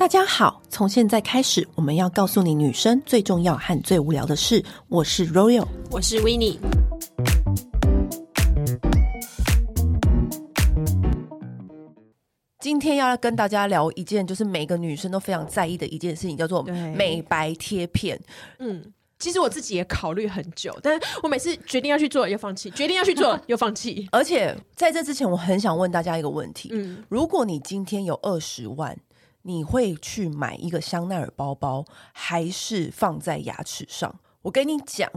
大家好，从现在开始，我们要告诉你女生最重要和最无聊的事。我是 Royal，我是 Winnie。今天要跟大家聊一件，就是每个女生都非常在意的一件事情，叫做美白贴片。嗯，其实我自己也考虑很久，但是我每次决定要去做又放弃，决定要去做 又放弃。而且在这之前，我很想问大家一个问题：嗯，如果你今天有二十万，你会去买一个香奈儿包包，还是放在牙齿上？我跟你讲，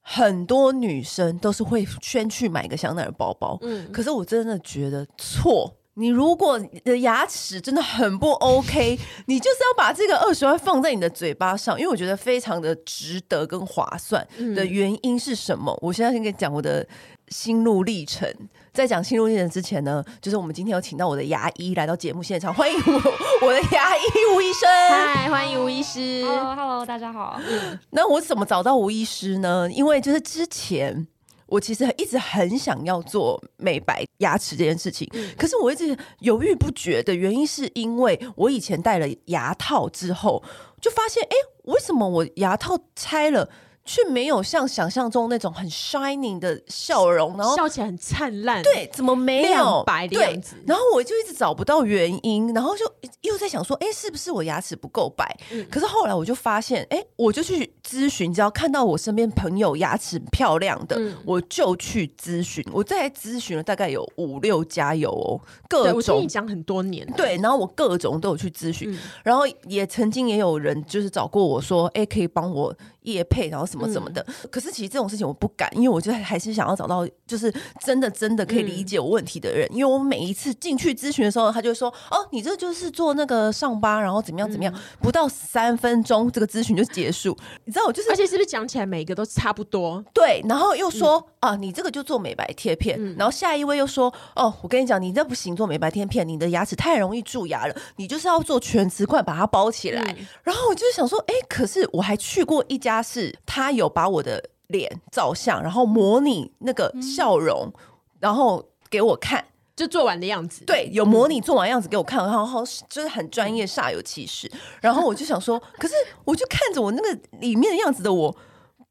很多女生都是会先去买一个香奈儿包包。嗯，可是我真的觉得错。你如果你的牙齿真的很不 OK，你就是要把这个二十万放在你的嘴巴上，因为我觉得非常的值得跟划算。的原因是什么？嗯、我现在先跟你讲我的心路历程。在讲心路历程之前呢，就是我们今天有请到我的牙医来到节目现场，欢迎我我的牙医吴医生。嗨，欢迎吴医师。Hello，Hello，大家好。嗯，那我怎么找到吴医师呢？因为就是之前。我其实一直很想要做美白牙齿这件事情，嗯、可是我一直犹豫不决的原因，是因为我以前戴了牙套之后，就发现，哎，为什么我牙套拆了？却没有像想象中那种很 shining 的笑容，然后笑起来很灿烂。对，怎么没有白的样子？然后我就一直找不到原因，然后就又在想说，哎，是不是我牙齿不够白？嗯、可是后来我就发现，哎，我就去咨询，只要看到我身边朋友牙齿漂亮的，嗯、我就去咨询。我再咨询了大概有五六家有哦，各种。讲很多年。对，然后我各种都有去咨询，嗯、然后也曾经也有人就是找过我说，哎，可以帮我。业配，然后什么什么的，嗯、可是其实这种事情我不敢，因为我觉得还是想要找到就是真的真的可以理解我问题的人。嗯、因为我每一次进去咨询的时候，他就说：“哦，你这就是做那个上班，然后怎么样怎么样。嗯”不到三分钟，这个咨询就结束。你知道我就是，而且是不是讲起来每一个都差不多？对，然后又说：“嗯、啊，你这个就做美白贴片。嗯”然后下一位又说：“哦，我跟你讲，你这不行，做美白贴片，你的牙齿太容易蛀牙了，你就是要做全瓷冠把它包起来。嗯”然后我就想说：“哎，可是我还去过一家。”是他有把我的脸照相，然后模拟那个笑容，嗯、然后给我看，就做完的样子。对，有模拟做完样子给我看，然后就是很专业，煞有其事。然后我就想说，可是我就看着我那个里面的样子的我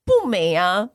不美啊，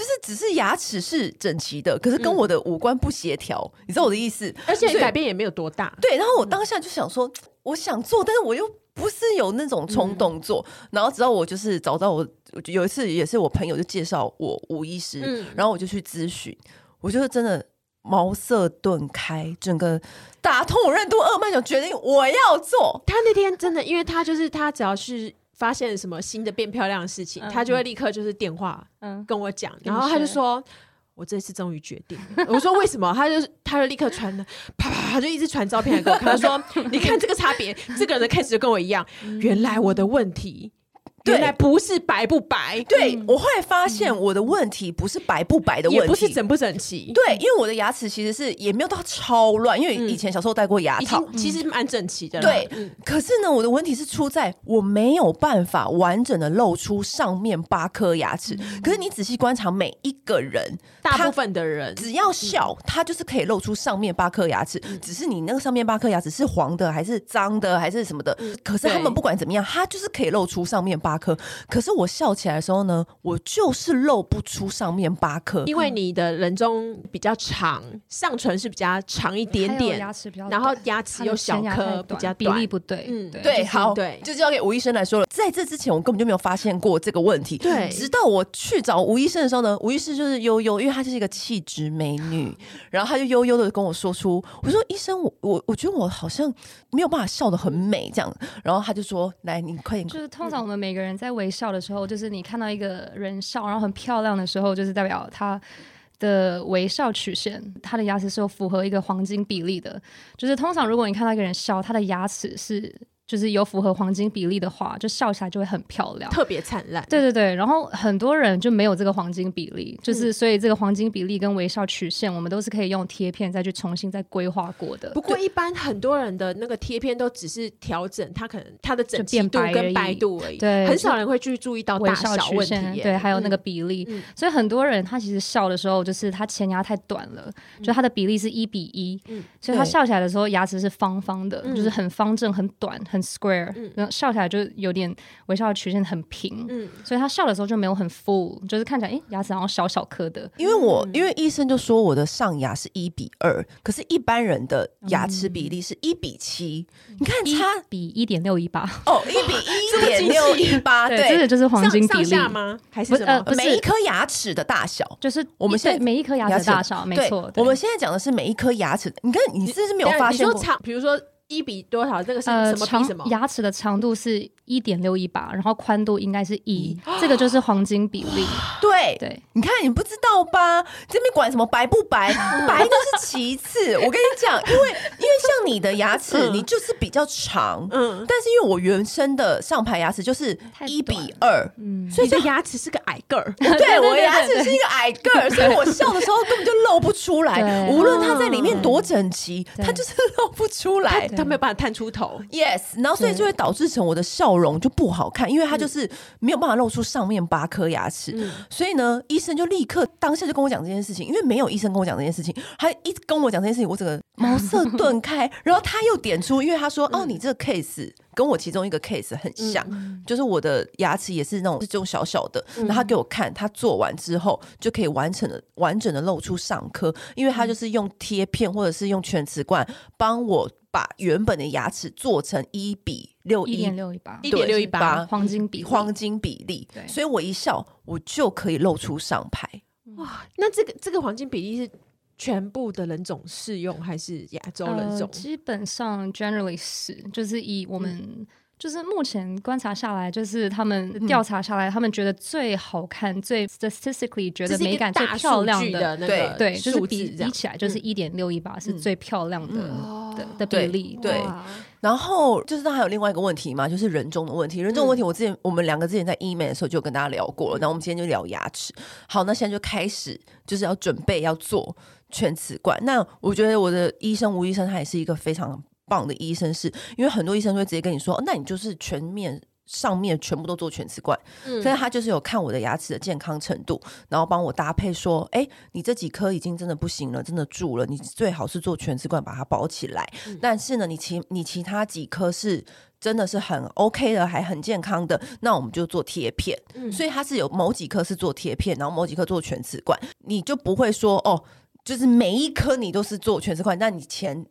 就是只是牙齿是整齐的，可是跟我的五官不协调，嗯、你知道我的意思？而且改变也没有多大。对，然后我当下就想说，我想做，但是我又。不是有那种冲动做，嗯、然后直到我就是找到我有一次也是我朋友就介绍我吴医师，嗯、然后我就去咨询，我就是真的茅塞顿开，整个打通我任督二脉，就决定我要做。他那天真的，因为他就是他只要是发现什么新的变漂亮的事情，嗯、他就会立刻就是电话跟我讲，嗯、然后他就说。我这次终于决定了，我说为什么？他就他就立刻传了，啪啪，他就一直传照片来给我看，他说：“你看这个差别，这个人的 case 就跟我一样，原来我的问题。”原来不是白不白，对，我后来发现我的问题不是白不白的问题，也不是整不整齐。对，因为我的牙齿其实是也没有到超乱，因为以前小时候戴过牙套，其实蛮整齐的。对，可是呢，我的问题是出在我没有办法完整的露出上面八颗牙齿。可是你仔细观察每一个人，大部分的人。只要笑，他就是可以露出上面八颗牙齿。只是你那个上面八颗牙齿是黄的还是脏的还是什么的？可是他们不管怎么样，他就是可以露出上面八颗。可是我笑起来的时候呢，我就是露不出上面八颗，因为你的人中比较长，上唇是比较长一点点，牙齿比较，然后牙齿有小颗，比较比例不对。嗯，对，好，对，就交给吴医生来说了。在这之前，我根本就没有发现过这个问题。对，直到我去找吴医生的时候呢，吴医师就是悠悠，因为她就是一个气质美女，然后她就悠悠的跟我说出，我说医生，我我我觉得我好像没有办法笑得很美这样，然后他就说，来，你快点，就是通常我们每个人在。微笑的时候，就是你看到一个人笑，然后很漂亮的时候，就是代表他的微笑曲线，他的牙齿是有符合一个黄金比例的。就是通常如果你看到一个人笑，他的牙齿是。就是有符合黄金比例的话，就笑起来就会很漂亮，特别灿烂。对对对，然后很多人就没有这个黄金比例，就是所以这个黄金比例跟微笑曲线，我们都是可以用贴片再去重新再规划过的。不过一般很多人的那个贴片都只是调整它可能它的整齐度跟白度而已，对，很少人会去注意到大小问题，对，还有那个比例。嗯、所以很多人他其实笑的时候，就是他前牙太短了，嗯、就他的比例是一比一，嗯，所以他笑起来的时候牙齿是方方的，嗯、就是很方正、很短、很。很 square，然后笑起来就有点微笑的曲线很平，嗯，所以他笑的时候就没有很 full，就是看起来哎牙齿好像小小颗的。因为我因为医生就说我的上牙是一比二，可是一般人的牙齿比例是一比七，你看差比一点六一八哦，一比一点六一八，对，这个就是黄金比例吗？还是什么？呃，每一颗牙齿的大小，就是我们现在每一颗牙齿大小，没错。我们现在讲的是每一颗牙齿，你看你是不是没有发现过？比如说。一比多少？这个是什么比什么？牙齿的长度是一点六一八，然后宽度应该是一，这个就是黄金比例。对对，你看你不知道吧？这边管什么白不白？白都是其次。我跟你讲，因为因为像你的牙齿，你就是比较长，嗯，但是因为我原生的上排牙齿就是一比二，嗯，所以这牙齿是个矮个儿。对，我的牙齿是一个矮个儿，所以我笑的时候根本就露不出来。无论它在里面多整齐，它就是露不出来。它没有办法探出头，yes，然后所以就会导致成我的笑容就不好看，因为他就是没有办法露出上面八颗牙齿，嗯、所以呢，医生就立刻当下就跟我讲这件事情，因为没有医生跟我讲这件事情，他一直跟我讲这件事情，我整个茅塞顿开，然后他又点出，因为他说，嗯、哦，你这个 case 跟我其中一个 case 很像，嗯、就是我的牙齿也是那种这种小小的，然后他给我看，他做完之后就可以完整的完整的露出上颗，因为他就是用贴片或者是用全瓷冠帮我。把原本的牙齿做成一比六一点六一八一点六一八黄金比黄金比例，对，所以我一笑，我就可以露出上排。哇，那这个这个黄金比例是全部的人种适用，还是亚洲人种？呃、基本上 generally 是，就是以我们。嗯就是目前观察下来，就是他们调查下来，他们觉得最好看、最 statistically 觉得美感最漂亮的，对对，就是比比起来，就是一点六一八是最漂亮的的的比例。对，然后就是那还有另外一个问题嘛，就是人中的问题。人中的问题，我之前我们两个之前在医美的时候就跟大家聊过了。然后我们今天就聊牙齿。好，那现在就开始就是要准备要做全瓷冠。那我觉得我的医生吴医生他也是一个非常。棒的医生是因为很多医生会直接跟你说，那你就是全面上面全部都做全瓷冠，嗯，所以他就是有看我的牙齿的健康程度，然后帮我搭配说，哎，你这几颗已经真的不行了，真的蛀了，你最好是做全瓷冠把它包起来。嗯，但是呢，你其你其他几颗是真的是很 OK 的，还很健康的，那我们就做贴片。嗯，所以它是有某几颗是做贴片，然后某几颗做全瓷冠，你就不会说哦，就是每一颗你都是做全瓷冠，那你钱。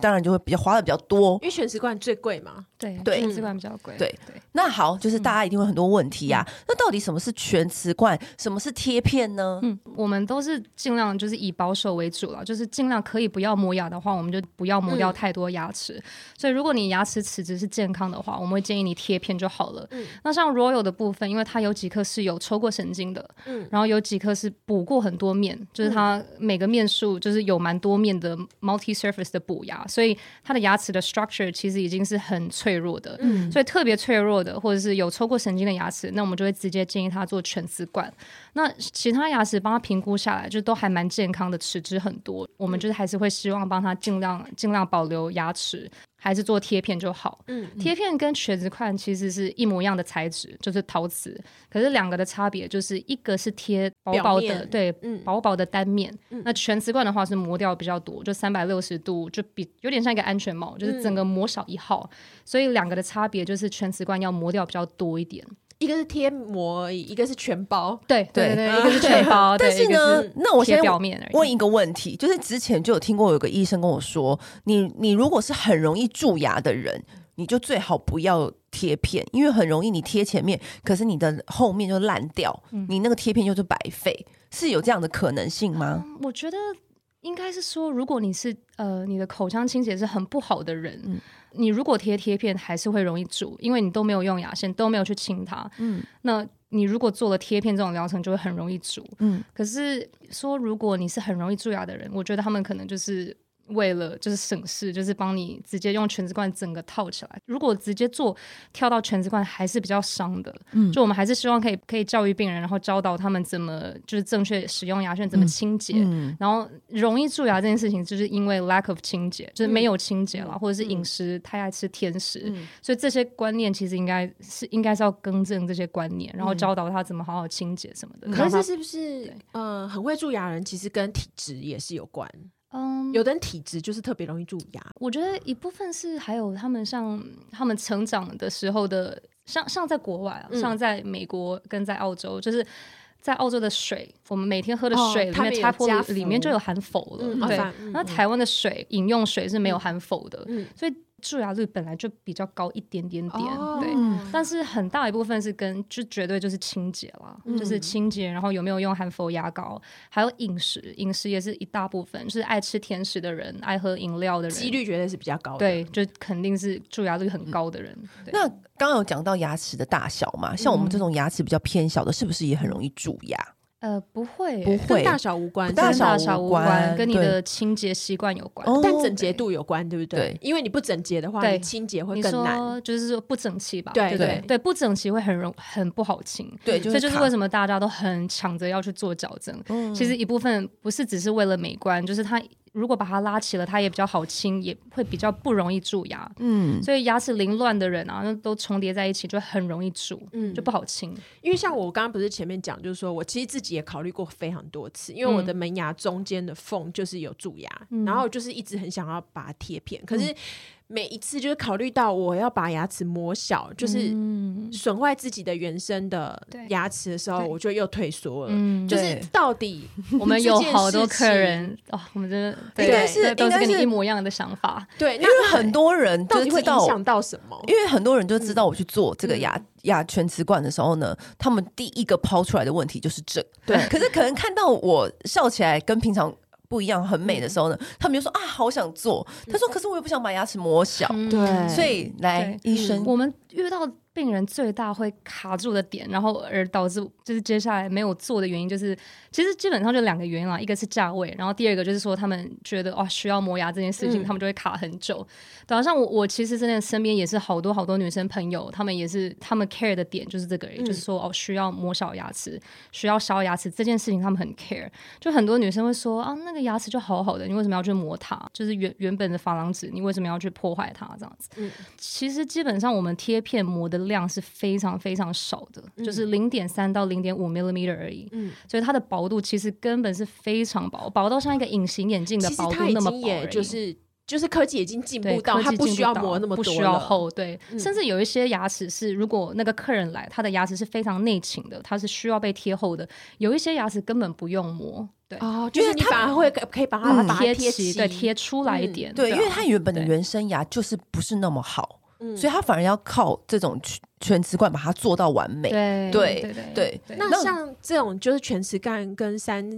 当然就会比较花的比较多，因为全瓷冠最贵嘛。对对，全瓷冠比较贵。对对，那好，就是大家一定会很多问题啊。那到底什么是全瓷冠，什么是贴片呢？嗯，我们都是尽量就是以保守为主了，就是尽量可以不要磨牙的话，我们就不要磨掉太多牙齿。所以如果你牙齿齿质是健康的话，我们会建议你贴片就好了。嗯，那像 Royal 的部分，因为它有几颗是有抽过神经的，嗯，然后有几颗是补过很多面，就是它每个面数就是有蛮多面的 multi surface 的补牙。所以他的牙齿的 structure 其实已经是很脆弱的，嗯，所以特别脆弱的或者是有抽过神经的牙齿，那我们就会直接建议他做全瓷冠。那其他牙齿帮他评估下来，就都还蛮健康的，齿质很多，我们就是还是会希望帮他尽量尽量保留牙齿。还是做贴片就好。嗯，贴片跟全瓷冠其实是一模一样的材质，就是陶瓷。可是两个的差别就是一个是贴薄薄的，面对，嗯，薄薄的单面。嗯，那全瓷冠的话是磨掉比较多，就三百六十度，就比有点像一个安全帽，就是整个磨少一号。嗯，所以两个的差别就是全瓷冠要磨掉比较多一点。一个是贴膜而已，一个是全包。对对对，一个是全包。但是呢，那我先表面问一个问题，就是之前就有听过有个医生跟我说，你你如果是很容易蛀牙的人，你就最好不要贴片，因为很容易你贴前面，可是你的后面就烂掉，你那个贴片就是白费，是有这样的可能性吗？我觉得应该是说，如果你是呃你的口腔清洁是很不好的人。嗯你如果贴贴片，还是会容易蛀，因为你都没有用牙线，都没有去清它。嗯，那你如果做了贴片这种疗程，就会很容易蛀。嗯，可是说如果你是很容易蛀牙的人，我觉得他们可能就是。为了就是省事，就是帮你直接用全瓷冠整个套起来。如果直接做跳到全瓷冠，还是比较伤的。嗯，就我们还是希望可以可以教育病人，然后教导他们怎么就是正确使用牙线，怎么清洁。嗯，然后容易蛀牙这件事情，就是因为 lack of 清洁，就是没有清洁了，嗯、或者是饮食太爱吃甜食。嗯、所以这些观念其实应该是应该是要更正这些观念，然后教导他怎么好好清洁什么的。可是是不是对呃很会蛀牙人，其实跟体质也是有关？嗯，有的人体质就是特别容易蛀牙。我觉得一部分是还有他们像他们成长的时候的，像像在国外啊，嗯、像在美国跟在澳洲，就是在澳洲的水，我们每天喝的水里面 tap water 里面就有含氟了。嗯、对，那、嗯、台湾的水饮、嗯、用水是没有含氟的，嗯、所以。蛀牙率本来就比较高一点点点，哦、对，但是很大一部分是跟就绝对就是清洁啦，嗯、就是清洁，然后有没有用含氟牙膏，还有饮食，饮食也是一大部分，就是爱吃甜食的人，爱喝饮料的人，几率绝对是比较高的，对，就肯定是蛀牙率很高的人。嗯、那刚刚有讲到牙齿的大小嘛，像我们这种牙齿比较偏小的，是不是也很容易蛀牙？呃，不会，不会，跟大小无关，大小无关，跟你的清洁习惯有关，但整洁度有关，对不对？因为你不整洁的话，你清洁会更难。就是说不整齐吧？对对对，不整齐会很容很不好清。对，所以就是为什么大家都很抢着要去做矫正。其实一部分不是只是为了美观，就是它。如果把它拉起了，它也比较好清，也会比较不容易蛀牙。嗯，所以牙齿凌乱的人啊，那都重叠在一起，就很容易蛀，嗯，就不好清。因为像我刚刚不是前面讲，就是说我其实自己也考虑过非常多次，因为我的门牙中间的缝就是有蛀牙，嗯、然后就是一直很想要把它贴片，可是。嗯每一次就是考虑到我要把牙齿磨小，就是损坏自己的原生的牙齿的时候，我就又退缩了。就是到底我们有好多客人哦，我们真的应该是都是跟你一模一样的想法。对，因为很多人到底会影响到什么？因为很多人就知道我去做这个牙牙全瓷冠的时候呢，他们第一个抛出来的问题就是这。对，可是可能看到我笑起来跟平常。不一样，很美的时候呢，嗯、他们就说啊，好想做。他说，可是我也不想把牙齿磨小。嗯、对，所以来医生，我们遇到。病人最大会卡住的点，然后而导致就是接下来没有做的原因，就是其实基本上就两个原因啦，一个是价位，然后第二个就是说他们觉得哦需要磨牙这件事情，嗯、他们就会卡很久。对啊，像我我其实真的身边也是好多好多女生朋友，他们也是他们 care 的点就是这个，嗯、就是说哦需要磨小牙齿，需要削牙齿这件事情他们很 care。就很多女生会说啊那个牙齿就好好的，你为什么要去磨它？就是原原本的珐琅质，你为什么要去破坏它这样子？嗯，其实基本上我们贴片磨的。量是非常非常少的，嗯、就是零点三到零点五 millimeter 而已，嗯，所以它的薄度其实根本是非常薄，薄到像一个隐形眼镜的薄度那么薄，就。是就是科技已经进步到它不需要磨那么多，不需要厚，对，嗯、甚至有一些牙齿是，如果那个客人来，他的牙齿是非常内倾的，它是需要被贴厚的，有一些牙齿根本不用磨，对，哦，就是你反而会可以把它贴齐，对，贴出来一点，对，因为它原本的原生牙就是不是那么好。所以他反而要靠这种去全瓷冠把它做到完美。对对对对。那像这种就是全瓷冠跟三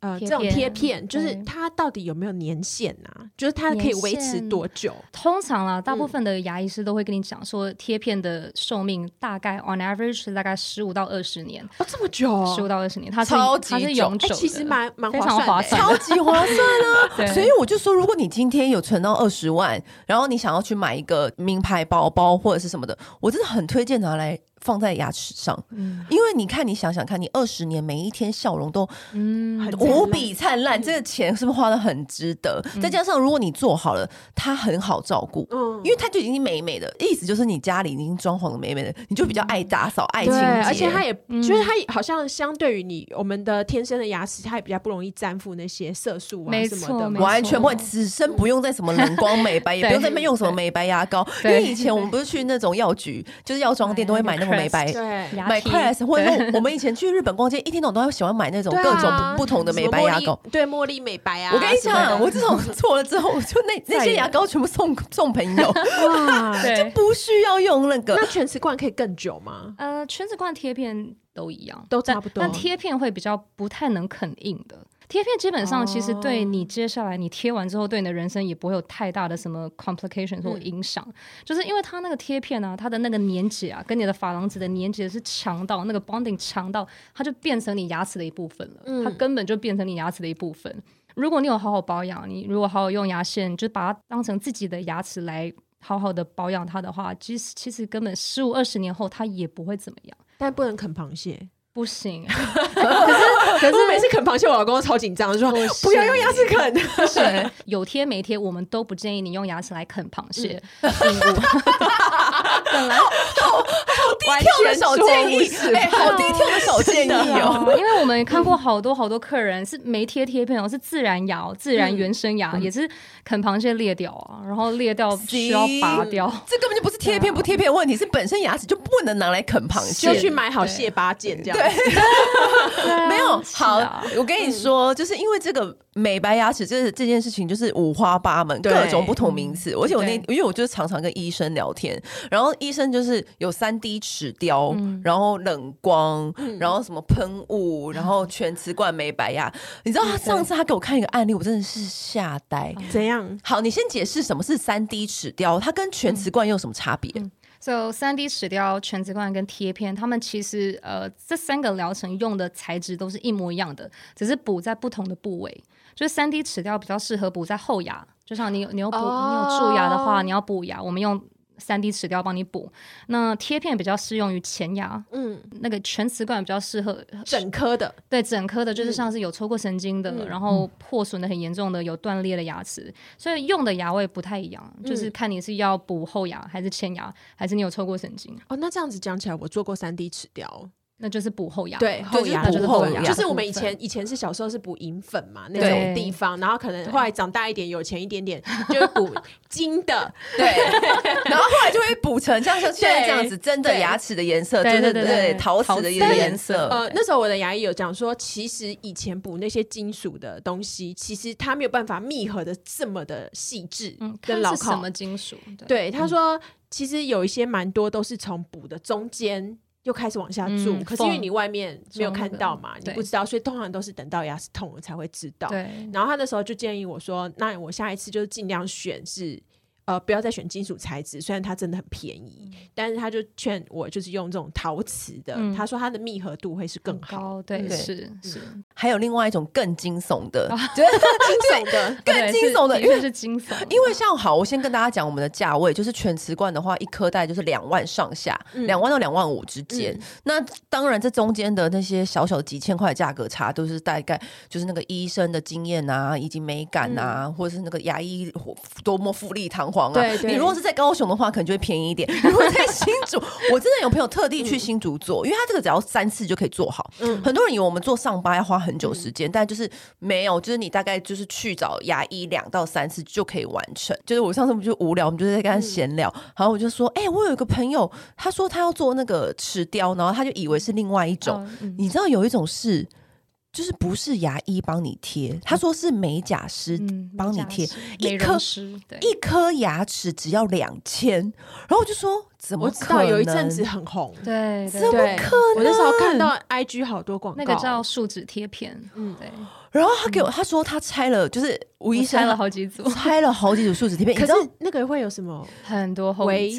呃这种贴片，就是它到底有没有年限啊？就是它可以维持多久？通常啦，大部分的牙医师都会跟你讲说，贴片的寿命大概 on average 是大概十五到二十年。哦，这么久？十五到二十年，它超级它是永久，其实蛮蛮非常划算，超级划算啊！所以我就说，如果你今天有存到二十万，然后你想要去买一个名牌包包或者是什么的，我真的很推推荐拿来。放在牙齿上，嗯，因为你看，你想想看，你二十年每一天笑容都嗯无比灿烂，这个钱是不是花的很值得？再加上如果你做好了，它很好照顾，嗯，因为它就已经美美的，意思就是你家里已经装潢的美美的，你就比较爱打扫、爱清洁，而且它也就是它好像相对于你我们的天生的牙齿，它也比较不容易沾附那些色素啊什么的，完全不会，此生不用再什么冷光美白，也不用在那边用什么美白牙膏，因为以前我们不是去那种药局，就是药妆店都会买那种。美白，对，买快 S，或者说我们以前去日本逛街，一天到晚都喜欢买那种各种不同的美白牙膏，对，茉莉美白啊。我跟你讲，我自从做了之后，我就那那些牙膏全部送 送朋友，哇，就不需要用那个。那全瓷冠可以更久吗？呃，全瓷冠贴片都一样，都差不多，但贴片会比较不太能啃硬的。贴片基本上其实对你接下来你贴完之后，对你的人生也不会有太大的什么 complication 或影响，嗯、就是因为它那个贴片呢、啊，它的那个粘结啊，跟你的珐琅质的粘结是强到那个 bonding 强到，它就变成你牙齿的一部分了，嗯、它根本就变成你牙齿的一部分。如果你有好好保养，你如果好好用牙线，就把它当成自己的牙齿来好好的保养它的话，其实其实根本十五二十年后它也不会怎么样。但不能啃螃蟹。不行，可是可是我每次啃螃蟹，我老公都超紧张，说不要用牙齿啃。是。有贴没贴，我们都不建议你用牙齿来啃螃蟹。本来好好低调的小建议，哎，好低调的小建议哦。因为我们看过好多好多客人是没贴贴片哦，是自然牙、自然原生牙，也是啃螃蟹裂掉啊，然后裂掉需要拔掉。这根本就不是贴片 不贴片的问题，是本身牙齿就不能拿来啃螃蟹，就去买好蟹八件这样。对，没有好。我跟你说，就是因为这个美白牙齿，这这件事情就是五花八门，各种不同名词。而且我那因为我就是常常跟医生聊天，然后医生就是有三 D 齿雕，然后冷光，然后什么喷雾，然后全瓷冠美白呀。你知道他上次他给我看一个案例，我真的是吓呆。怎样？好，你先解释什么是三 D 齿雕，它跟全瓷冠又有什么差别？So 三 D 齿雕、全瓷冠跟贴片，他们其实呃这三个疗程用的材质都是一模一样的，只是补在不同的部位。就是三 D 齿雕比较适合补在后牙，就像你你有补、oh. 你有蛀牙的话，你要补牙，我们用。三 D 齿雕帮你补，那贴片比较适用于前牙，嗯，那个全瓷冠比较适合整颗的，对，整颗的，就是像是有抽过神经的，嗯、然后破损的很严重的，有断裂的牙齿，所以用的牙位不太一样，嗯、就是看你是要补后牙还是前牙，还是你有抽过神经。哦，那这样子讲起来，我做过三 D 齿雕。那就是补后牙，对，后牙就是补后牙，就是我们以前以前是小时候是补银粉嘛，那种地方，然后可能后来长大一点，有钱一点点，就补 金的，对，然后后来就会补成像像现在这样子，真的牙齿的颜色，对对对，陶瓷的颜色。呃，那时候我的牙医有讲说，其实以前补那些金属的东西，其实它没有办法密合的这么的细致跟牢靠。什么金属？对，他说其实有一些蛮多都是从补的中间。又开始往下蛀，嗯、可是因为你外面没有看到嘛，你不知道，所以通常都是等到牙齿痛了才会知道。对，然后他那时候就建议我说：“那我下一次就是尽量选是。”呃，不要再选金属材质，虽然它真的很便宜，但是他就劝我就是用这种陶瓷的。他说它的密合度会是更好。对，是是。还有另外一种更惊悚的，惊悚的，更惊悚的，因为是惊悚。因为像好，我先跟大家讲我们的价位，就是全瓷冠的话，一颗大概就是两万上下，两万到两万五之间。那当然，这中间的那些小小几千块的价格差，都是大概就是那个医生的经验啊，以及美感啊，或者是那个牙医多么富丽堂皇。对，对，你如果是在高雄的话，可能就会便宜一点。如果在新竹，我真的有朋友特地去新竹做，因为他这个只要三次就可以做好。嗯，很多人以为我们做上巴要花很久时间，但就是没有，就是你大概就是去找牙医两到三次就可以完成。就是我上次不就无聊，我们就在跟他闲聊，然后我就说，哎，我有一个朋友，他说他要做那个齿雕，然后他就以为是另外一种，你知道有一种是。就是不是牙医帮你贴，他说是美甲师帮你贴，一颗一颗牙齿只要两千，然后我就说怎么可能？有一阵子很红，对，怎么可能？我那时候看到 IG 好多广告，那个叫树脂贴片，嗯，对。然后他给我他说他拆了，就是吴医生拆了好几组，拆了好几组树脂贴片。可是那个会有什么很多危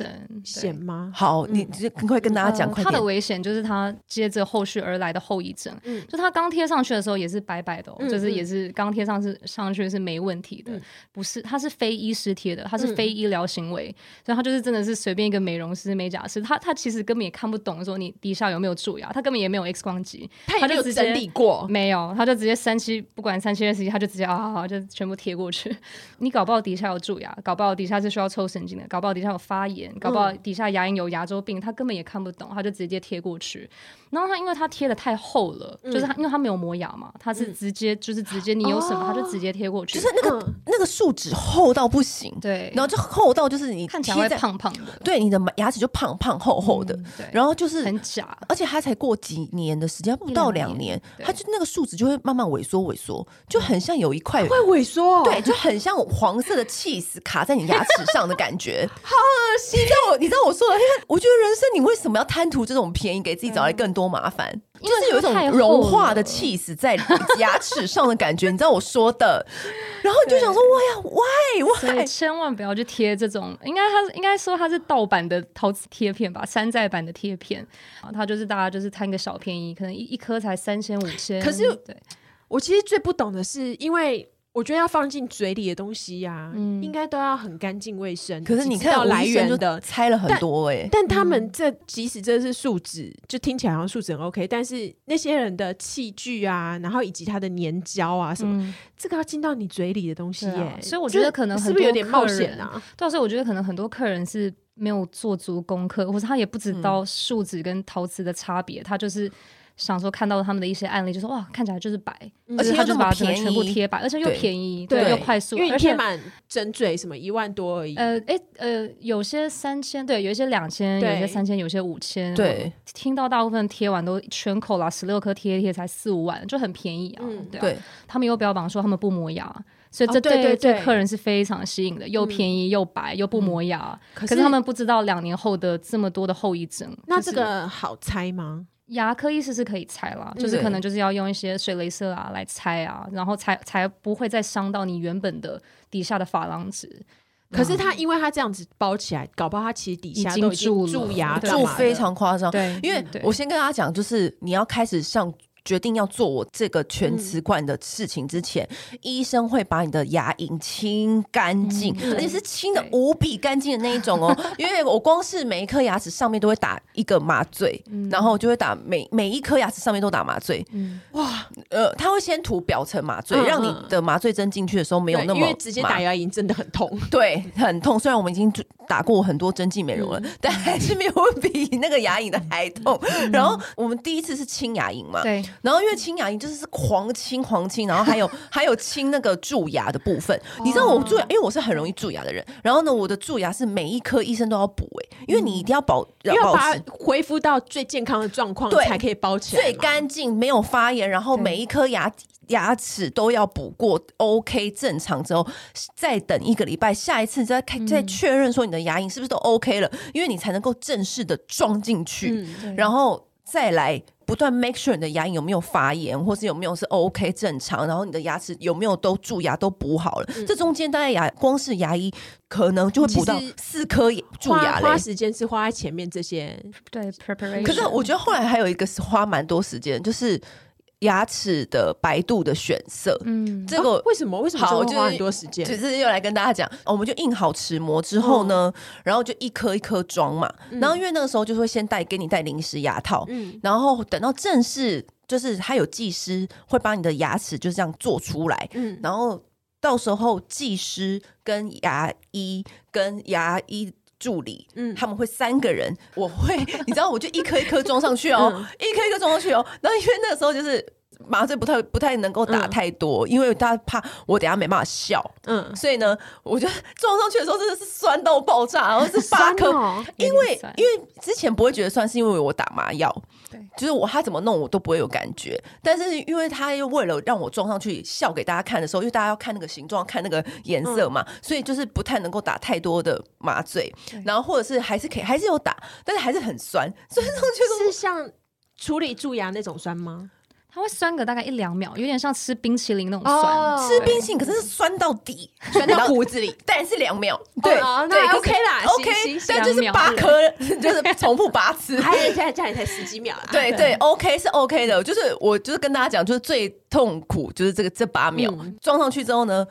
险吗？好，你就赶快跟大家讲。它的危险就是它接着后续而来的后遗症。就他刚贴上去的时候也是白白的，就是也是刚贴上是上去是没问题的，不是它是非医师贴的，它是非医疗行为，所以它就是真的是随便一个美容师、美甲师，他他其实根本也看不懂说你底下有没有蛀牙，他根本也没有 X 光机，他就直接整理过，没有，他就直接三七。不管三七二十一，他就直接啊，就全部贴过去。你搞不好底下有蛀牙，搞不好底下是需要抽神经的，搞不好底下有发炎，搞不好底下牙龈有牙周病，他根本也看不懂，他就直接贴过去。然后他因为他贴的太厚了，就是他因为他没有磨牙嘛，他是直接就是直接你有什么他就直接贴过去，就是那个那个树脂厚到不行，对，然后就厚到就是你看起来会胖胖的，对，你的牙齿就胖胖厚厚的，对，然后就是很假，而且他才过几年的时间，不到两年，他就那个树脂就会慢慢萎缩萎缩，就很像有一块会萎缩，对，就很像黄色的气死卡在你牙齿上的感觉，好恶心！你知道我，你知道我说的，因为我觉得人生你为什么要贪图这种便宜，给自己找来更多麻烦？就是有一种融化的气死在牙齿上的感觉，你知道我说的。然后你就想说，哇呀，why why？千万不要去贴这种，应该它应该说它是盗版的陶瓷贴片吧，山寨版的贴片啊，它就是大家就是贪个小便宜，可能一一颗才三千五千。可是，对，我其实最不懂的是，因为。我觉得要放进嘴里的东西呀、啊，嗯、应该都要很干净卫生。可是你看到来源的猜了很多哎、欸，但他们这即使这是树脂，就听起来好像树脂很 OK，但是那些人的器具啊，然后以及它的粘胶啊什么，嗯、这个要进到你嘴里的东西耶、欸啊，所以我觉得可能很是不是有点冒险啊？到时候我觉得可能很多客人是没有做足功课，或者他也不知道树脂跟陶瓷的差别，嗯、他就是。想说看到他们的一些案例，就说哇，看起来就是白，而且他就把它全部贴白，而且又便宜，对，又快速，因为贴满整嘴什么一万多而已。呃，哎，呃，有些三千，对，有一些两千，有些三千，有些五千。对，听到大部分贴完都全口啦，十六颗贴一贴才四五万，就很便宜啊。对，他们又标榜说他们不磨牙，所以这对对客人是非常吸引的，又便宜又白又不磨牙。可是他们不知道两年后的这么多的后遗症。那这个好猜吗？牙科医师是可以拆啦，就是可能就是要用一些水雷射啊来拆啊，然后才才不会再伤到你原本的底下的珐琅质。可是他因为他这样子包起来，搞不好他其实底下都已经蛀牙蛀非常夸张。对，因为我先跟大家讲，就是你要开始像。决定要做我这个全瓷冠的事情之前，嗯、医生会把你的牙龈清干净，嗯、而且是清的无比干净的那一种哦。因为我光是每一颗牙齿上面都会打一个麻醉，嗯、然后就会打每每一颗牙齿上面都打麻醉。嗯、哇，呃，他会先涂表层麻醉，嗯、让你的麻醉针进去的时候没有那么，因为直接打牙龈真的很痛，对，很痛。虽然我们已经打过很多针剂美容了，嗯、但还是没有比那个牙龈的还痛。嗯、然后我们第一次是清牙龈嘛，对。然后因为清牙龈就是是狂清狂清，然后还有 还有清那个蛀牙的部分。你知道我蛀牙，因为我是很容易蛀牙的人。然后呢，我的蛀牙是每一颗医生都要补哎，因为你一定要保，要把它恢复到最健康的状况，对，才可以包起来，最干净，没有发炎。然后每一颗牙牙齿都要补过 OK 正常之后，再等一个礼拜，下一次再看再确认说你的牙龈是不是都 OK 了，因为你才能够正式的装进去，然后再来。不断 make sure 你的牙龈有没有发炎，或是有没有是 OK 正常，然后你的牙齿有没有都蛀牙都补好了。嗯、这中间大概牙光是牙医可能就会补到四颗蛀牙。花时间是花在前面这些对 preparation。可是我觉得后来还有一个是花蛮多时间，就是。牙齿的白度的选色，嗯，这个、啊、为什么？为什么好花很多时间？就是又来跟大家讲，我们就印好齿模之后呢，嗯、然后就一颗一颗装嘛。嗯、然后因为那个时候就会先带给你带临时牙套，嗯，然后等到正式就是他有技师会把你的牙齿就这样做出来，嗯，然后到时候技师跟牙医跟牙医。助理，嗯，他们会三个人，我会，你知道，我就一颗一颗装上去哦，嗯、一颗一颗装上去哦。然后因为那个时候就是麻醉不太不太能够打太多，嗯、因为他怕我等下没办法笑，嗯，所以呢，我就撞上去的时候真的是酸到爆炸，然后是 八颗，哦、因为因为之前不会觉得酸，是因为我打麻药。对，就是我他怎么弄我都不会有感觉，但是因为他又为了让我撞上去笑给大家看的时候，因为大家要看那个形状、看那个颜色嘛，嗯、所以就是不太能够打太多的麻醉，然后或者是还是可以还是有打，但是还是很酸，酸上去是像处理蛀牙那种酸吗？它会酸个大概一两秒，有点像吃冰淇淋那种酸。吃冰淇淋可是是酸到底，酸到骨子里，但是两秒。对，那 OK 啦，OK。但就是八颗，就是重复八次。还现在这样也才十几秒啦。对对，OK 是 OK 的。就是我就是跟大家讲，就是最痛苦就是这个这八秒装上去之后呢，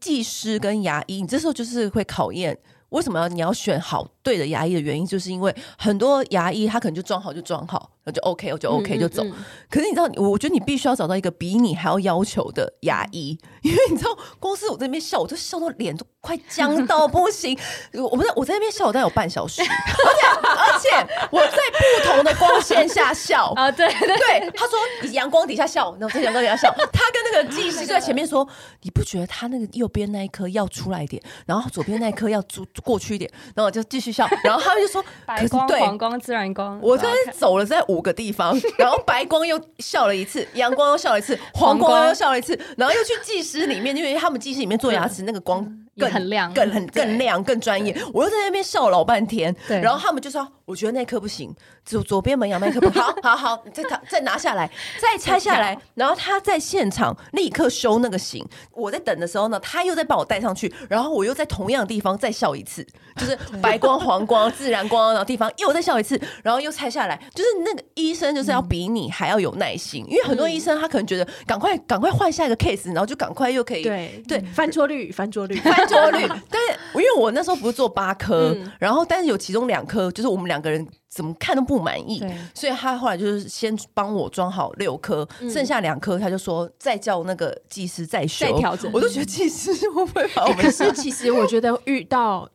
技师跟牙医，你这时候就是会考验。为什么要你要选好对的牙医的原因，就是因为很多牙医他可能就装好就装好，那就 OK，我就 OK 就走。嗯嗯嗯、可是你知道，我觉得你必须要找到一个比你还要要求的牙医，因为你知道，公司我在那边笑，我就笑到脸都快僵到不行。我不是我在那边笑，我大概有半小时，而且而且我在不同的光线下笑啊，对对，对，他说你阳光底下笑，然后在阳光底下笑，他跟那个技师就在前面说，你不觉得他那个右边那一颗要出来一点，然后左边那一颗要出。过去一点，然后我就继续笑，然后他们就说白光、黄光、自然光。我刚才走了在五个地方，然后白光又笑了一次，阳光又笑了一次，黄光又笑了一次，然后又去技师里面，因为他们技师里面做牙齿那个光更很亮，更很更亮、更专业。我又在那边笑老半天，对，然后他们就说：“我觉得那颗不行，左左边门牙那颗不好，好好，你再再拿下来，再拆下来。”然后他在现场立刻修那个型。我在等的时候呢，他又在帮我戴上去，然后我又在同样的地方再笑一次，就是 白光、黄光、自然光，然后地方又再笑一次，然后又拆下来。就是那个医生就是要比你还要有耐心，因为很多医生他可能觉得赶快赶快换下一个 case，然后就赶快又可以对。对。翻桌率翻桌率。翻桌率，但是因为我那时候不是做八颗，嗯、然后但是有其中两颗，就是我们两个人怎么看都不满意，所以他后来就是先帮我装好六颗，嗯、剩下两颗他就说再叫那个技师再修再调整。我都觉得技师会不会把我们、欸？可是其实我觉得遇到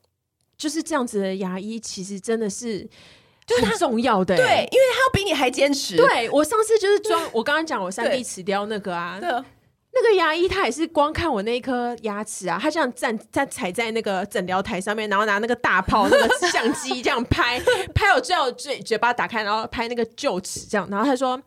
就是这样子的牙医，其实真的是就是他重要的、欸，对，因为他要比你还坚持。对我上次就是装，我刚刚讲我三 D 齿雕那个啊。那个牙医他也是光看我那一颗牙齿啊，他这样站站踩在那个诊疗台上面，然后拿那个大炮那个相机这样拍，拍我最后嘴嘴巴打开，然后拍那个臼齿这样，然后他说。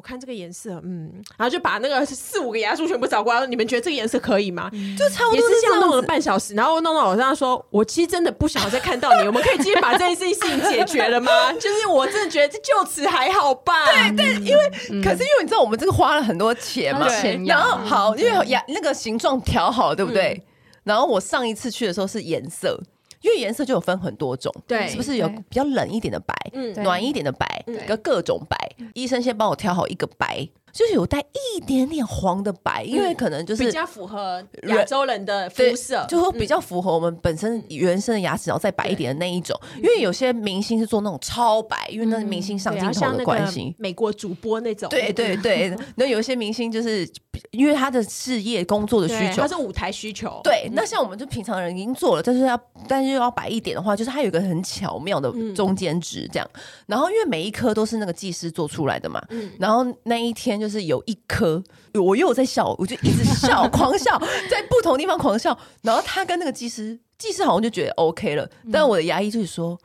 我看这个颜色，嗯，然后就把那个 四五个牙刷全部找过来，你们觉得这个颜色可以吗？就差不多是这样弄了半小时，然后弄到我这样说，我其实真的不想要再看到你，我们可以直接把这件事情解决了吗？就是我真的觉得这就此还好吧？对对，因为可是因为你知道我们这个花了很多钱嘛，然后好，因为牙那个形状调好，对不对？然后我上一次去的时候是颜色。因为颜色就有分很多种，对，是不是有比较冷一点的白，嗯，暖一点的白，跟各种白。医生先帮我挑好一个白。就是有带一点点黄的白，因为可能就是比较符合亚洲人的肤色，就说比较符合我们本身原生的牙齿，然后再白一点的那一种。因为有些明星是做那种超白，因为那是明星上镜头的关系。美国主播那种，对对对。那有一些明星就是因为他的事业工作的需求，他是舞台需求。对，那像我们就平常人已经做了，但是要但是又要白一点的话，就是它有一个很巧妙的中间值这样。然后因为每一颗都是那个技师做出来的嘛，然后那一天。就是有一颗，我又在笑，我就一直笑，狂笑，在不同地方狂笑。然后他跟那个技师，技师好像就觉得 OK 了，但我的牙医就是说，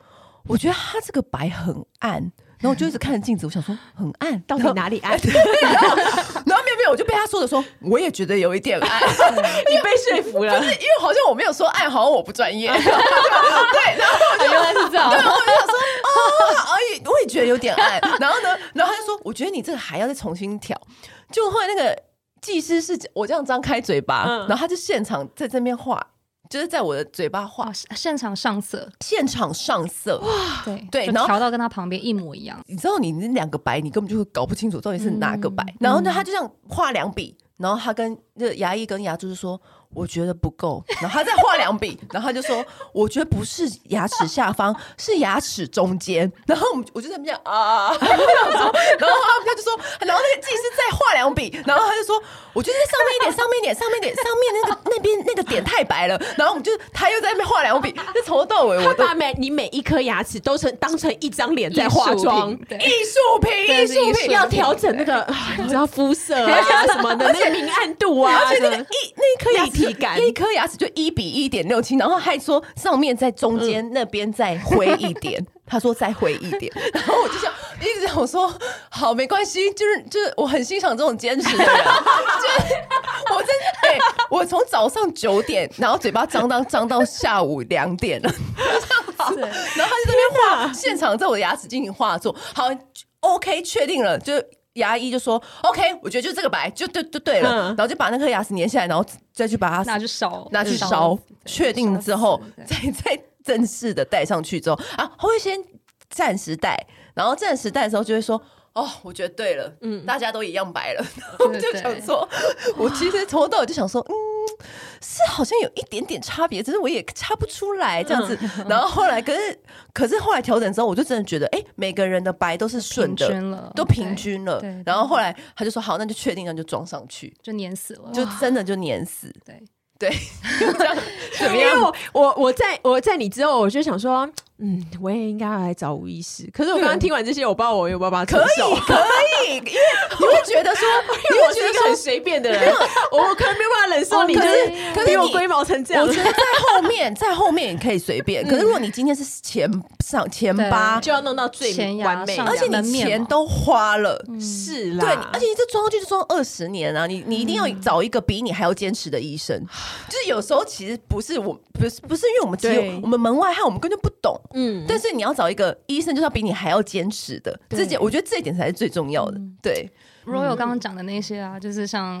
我觉得他这个白很暗。然后我就一直看着镜子，我想说很暗，到底哪里暗？然后没有，我就被他说的说，我也觉得有一点暗。你被说服了，就是因为好像我没有说暗，好像我不专业。对，然后我就原来是这样，对，我就想说哦，而已，我也觉得有点暗。然后呢，然后他就说，我觉得你这个还要再重新调。就后来那个技师是我这样张开嘴巴，然后他就现场在这边画。就是在我的嘴巴画，现场上色，现场上色，哇，对对，然后调到跟他旁边一模一样。你知道，你那两个白，你根本就会搞不清楚到底是哪个白。嗯、然后呢，他就这样画两笔，然后他跟那牙医跟牙助就说。我觉得不够，然后他再画两笔，然后他就说：“我觉得不是牙齿下方，是牙齿中间。”然后我们我就在那边啊，然后他就说，然后那个技师再画两笔，然后他就说：“我觉得上面一点，上面一点，上面一点，上面那个那边那个点太白了。”然后我们就他又在那边画两笔，就从头到尾，我把每你每一颗牙齿都成当成一张脸在化妆，艺术品，艺术品要调整那个你知道肤色啊什么的那个明暗度啊，而且那个一那一颗牙齿。一颗牙齿就一比一点六七，然后还说上面在中间那边再灰一点，他说再灰一点，然后我就想一直想说好没关系，就是就是我很欣赏这种坚持的人，就是我真的哎、欸，我从早上九点，然后嘴巴张张张到下午两点了，然后他就在那边画现场在我的牙齿进行画作，好 OK 确定了就。牙医就说：“OK，我觉得就这个白，就对，就对了。”然后就把那颗牙齿粘下来，然后再去把它拿去烧，拿去烧，确定之后再 再正式的戴上去之后啊，会先暂时戴，然后暂时戴的时候就会说。哦，我觉得对了，嗯，大家都一样白了，我就想说，我其实从头到尾就想说，嗯，是好像有一点点差别，只是我也差不出来这样子。然后后来，可是可是后来调整之后，我就真的觉得，哎，每个人的白都是顺的，都平均了。然后后来他就说，好，那就确定，那就装上去，就粘死了，就真的就粘死。对对，怎么样？我我我在我在你之后，我就想说。嗯，我也应该要来找吴医师。可是我刚刚听完这些，我不知道我有没有办法可以，可以，因为你会觉得说，因为我是一个很随便的人，我可能没有办法忍受你，就是比我龟毛成这样。我觉得在后面，在后面也可以随便。可是如果你今天是前上前八，就要弄到最完美，而且你钱都花了，是啦。对，而且你这装上去就装二十年啊！你你一定要找一个比你还要坚持的医生。就是有时候其实不是我，不是不是因为我们只有我们门外汉，我们根本就不懂。嗯，但是你要找一个医生，就是要比你还要坚持的，这点我觉得这一点才是最重要的。对。Royal 刚刚讲的那些啊，就是像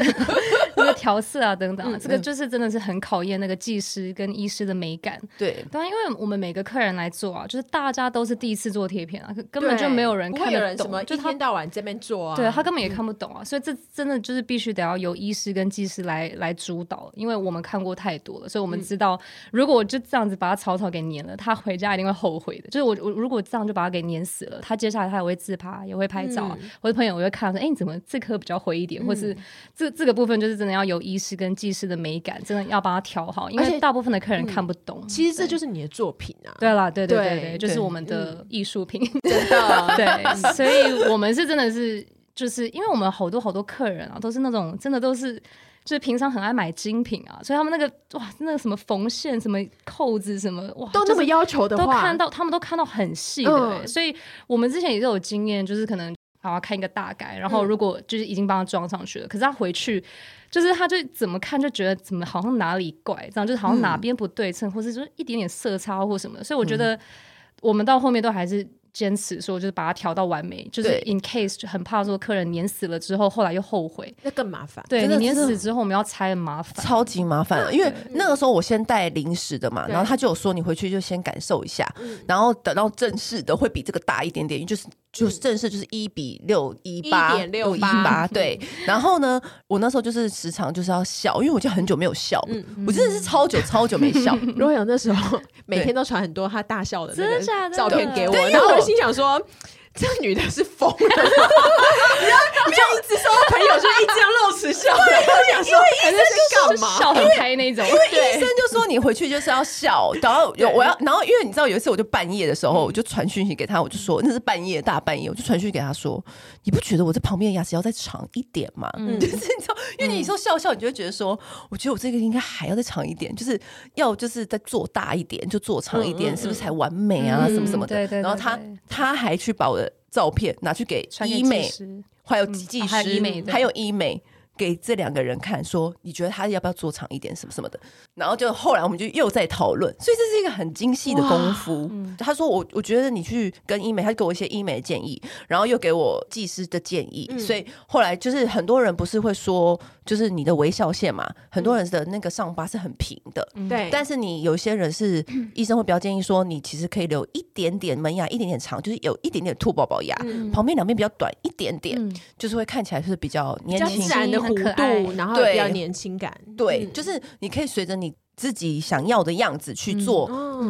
那个调色啊等等啊，这个就是真的是很考验那个技师跟医师的美感。对，当然，因为我们每个客人来做啊，就是大家都是第一次做贴片啊，根本就没有人看得懂，就一天到晚这边做啊，对他根本也看不懂啊，所以这真的就是必须得要由医师跟技师来来主导，因为我们看过太多了，所以我们知道，如果我就这样子把他草草给粘了，他回家一定会后悔的。就是我我如果这样就把他给粘死了，他接下来他也会自拍，也会拍照，我的朋友也会。看说，哎，你怎么这颗比较灰一点，嗯、或是这这个部分就是真的要有医师跟技师的美感，真的要把它调好，因为大部分的客人看不懂。嗯、其实这就是你的作品啊，对啦，对对对对，对就是我们的艺术品，嗯、真的 对，所以我们是真的是就是因为我们好多好多客人啊，都是那种真的都是就是平常很爱买精品啊，所以他们那个哇，那个什么缝线、什么扣子、什么哇，都那么要求的话，都看到他们都看到很细的，嗯、所以我们之前也是有经验，就是可能。好，好看一个大概，然后如果就是已经帮他装上去了，嗯、可是他回去，就是他就怎么看就觉得怎么好像哪里怪，这样就是好像哪边不对称，嗯、或是就是一点点色差或什么的，所以我觉得我们到后面都还是坚持说，就是把它调到完美，就是 in case 就很怕说客人粘死了之后，后来又后悔，那更麻烦。对，你粘死之后我们要拆很麻烦，超级麻烦。因为那个时候我先带临时的嘛，然后他就有说你回去就先感受一下，然后等到正式的会比这个大一点点，就是。就是正式就是一比六一八六一八对，然后呢，我那时候就是时常就是要笑，因为我就很久没有笑，我真的是超久超久没笑。如果有那时候 每天都传很多他大笑的那个照片给我，然后我心想说。这女的是疯了，然后就一直说朋友就一直要露齿笑，我想说，因为医生就说笑很开那种，因为医生就说你回去就是要笑，然后有我要，然后因为你知道有一次我就半夜的时候，我就传讯息给他，我就说那是半夜大半夜，我就传讯息给他说，你不觉得我这旁边的牙齿要再长一点吗？就是你知道，因为你说笑笑，你就会觉得说，我觉得我这个应该还要再长一点，就是要就是再做大一点，就做长一点，是不是才完美啊？什么什么的。然后他他还去把我的。照片拿去给医美，还有技师，还有医美。给这两个人看，说你觉得他要不要做长一点，什么什么的。然后就后来我们就又在讨论，所以这是一个很精细的功夫。嗯、他说我我觉得你去跟医美，他给我一些医美的建议，然后又给我技师的建议。嗯、所以后来就是很多人不是会说，就是你的微笑线嘛，很多人的那个上巴是很平的，对、嗯。但是你有些人是医生会比较建议说，你其实可以留一点点门牙，一点点长，就是有一点点兔宝宝牙，嗯、旁边两边比较短一点点，嗯、就是会看起来是比较年轻的。弧度，然后比较年轻感，对，就是你可以随着你自己想要的样子去做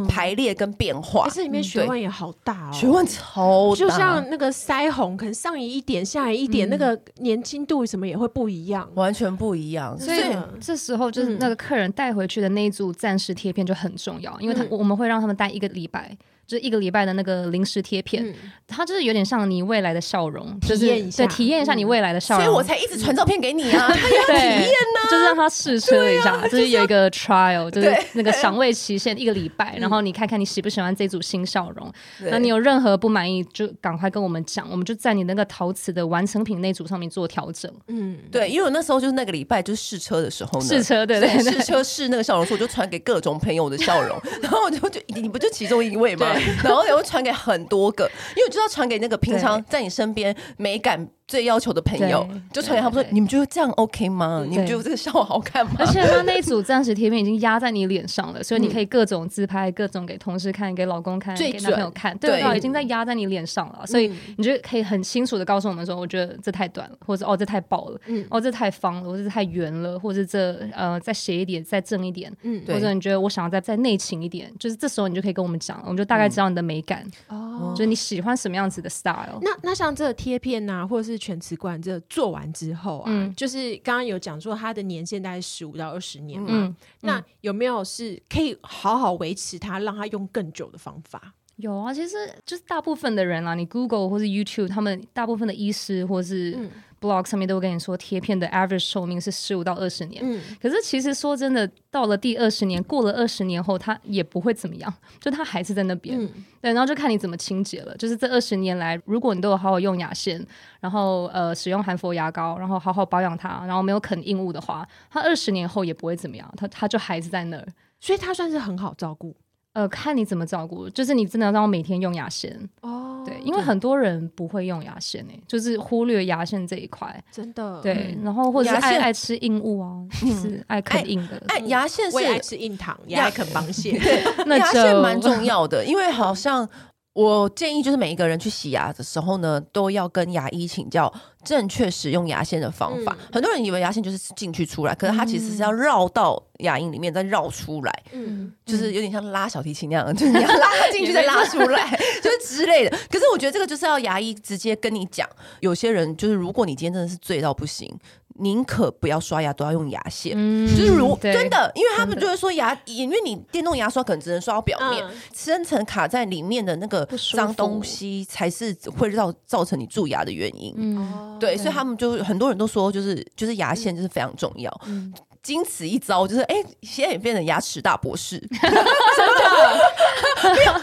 排列跟变化。这里面学问也好大哦，学问超大，就像那个腮红，可能上移一点，下移一点，那个年轻度什么也会不一样，完全不一样。所以这时候就是那个客人带回去的那一组暂时贴片就很重要，因为他我们会让他们带一个礼拜。就是一个礼拜的那个临时贴片，嗯、它就是有点像你未来的笑容，就是体验一下，对，体验一下你未来的笑容，所以我才一直传照片给你啊，他也要体验呢，就是让他试车一下，就是有一个 trial，就是那个赏味期限一个礼拜，然后你看看你喜不喜欢这组新笑容，那你有任何不满意就赶快跟我们讲，我们就在你那个陶瓷的完成品那组上面做调整。嗯，对，因为我那时候就是那个礼拜就是试车的时候呢，试车对对，试车试那个笑容，所以我就传给各种朋友的笑容，然后我就就你不就其中一位吗？然后也会传给很多个，因为我知道传给那个平常在你身边美感最要求的朋友，就传给他们说：“你们觉得这样 OK 吗？你们觉得这个效果好看吗？”而且他那一组暂时贴片已经压在你脸上了，所以你可以各种自拍，各种给同事看，给老公看，给男朋友看，对，已经在压在你脸上了，所以你就可以很清楚的告诉我们说：“我觉得这太短了，或者哦这太薄了，哦这太方了，或者太圆了，或者这呃再斜一点，再正一点，或者你觉得我想要再再内倾一点，就是这时候你就可以跟我们讲，我们就大概知道你的美感。”哦，就是你喜欢什么样子的 style。那那像这个贴片呐，或者是全瓷冠，这做完之后啊，嗯、就是刚刚有讲说它的年限大概十五到二十年嘛，那有没有是可以好好维持它，让它用更久的方法？有啊，其实就是大部分的人啊，你 Google 或是 YouTube，他们大部分的医师或是 Blog 上面都会跟你说，贴片的 average 寿命是十五到二十年。嗯，可是其实说真的，到了第二十年，过了二十年后，它也不会怎么样，就它还是在那边。嗯、对，然后就看你怎么清洁了。就是这二十年来，如果你都有好好用牙线，然后呃使用含氟牙膏，然后好好保养它，然后没有啃硬物的话，它二十年后也不会怎么样，它它就还是在那儿，所以它算是很好照顾。呃，看你怎么照顾，就是你真的要让我每天用牙线哦。对，因为很多人不会用牙线诶、欸，就是忽略牙线这一块，真的。对，然后或者是爱爱吃硬物啊，是爱啃硬的。哎，牙线是爱吃硬糖，也爱啃螃蟹。那牙线蛮重要的，因为好像。我建议就是每一个人去洗牙的时候呢，都要跟牙医请教正确使用牙线的方法。嗯、很多人以为牙线就是进去出来，可是它其实是要绕到牙龈里面再绕出来，嗯，就是有点像拉小提琴那样，就是你要拉进去再拉出来，就是之类的。可是我觉得这个就是要牙医直接跟你讲。有些人就是如果你今天真的是醉到不行。宁可不要刷牙，都要用牙线。嗯、就是如真的，因为他们就会说牙，因为你电动牙刷可能只能刷到表面，嗯、深层卡在里面的那个脏东西才是会造造成你蛀牙的原因。嗯，对，所以他们就很多人都说，就是就是牙线就是非常重要。嗯，经此一招，就是哎、欸，现在也变成牙齿大博士，真的。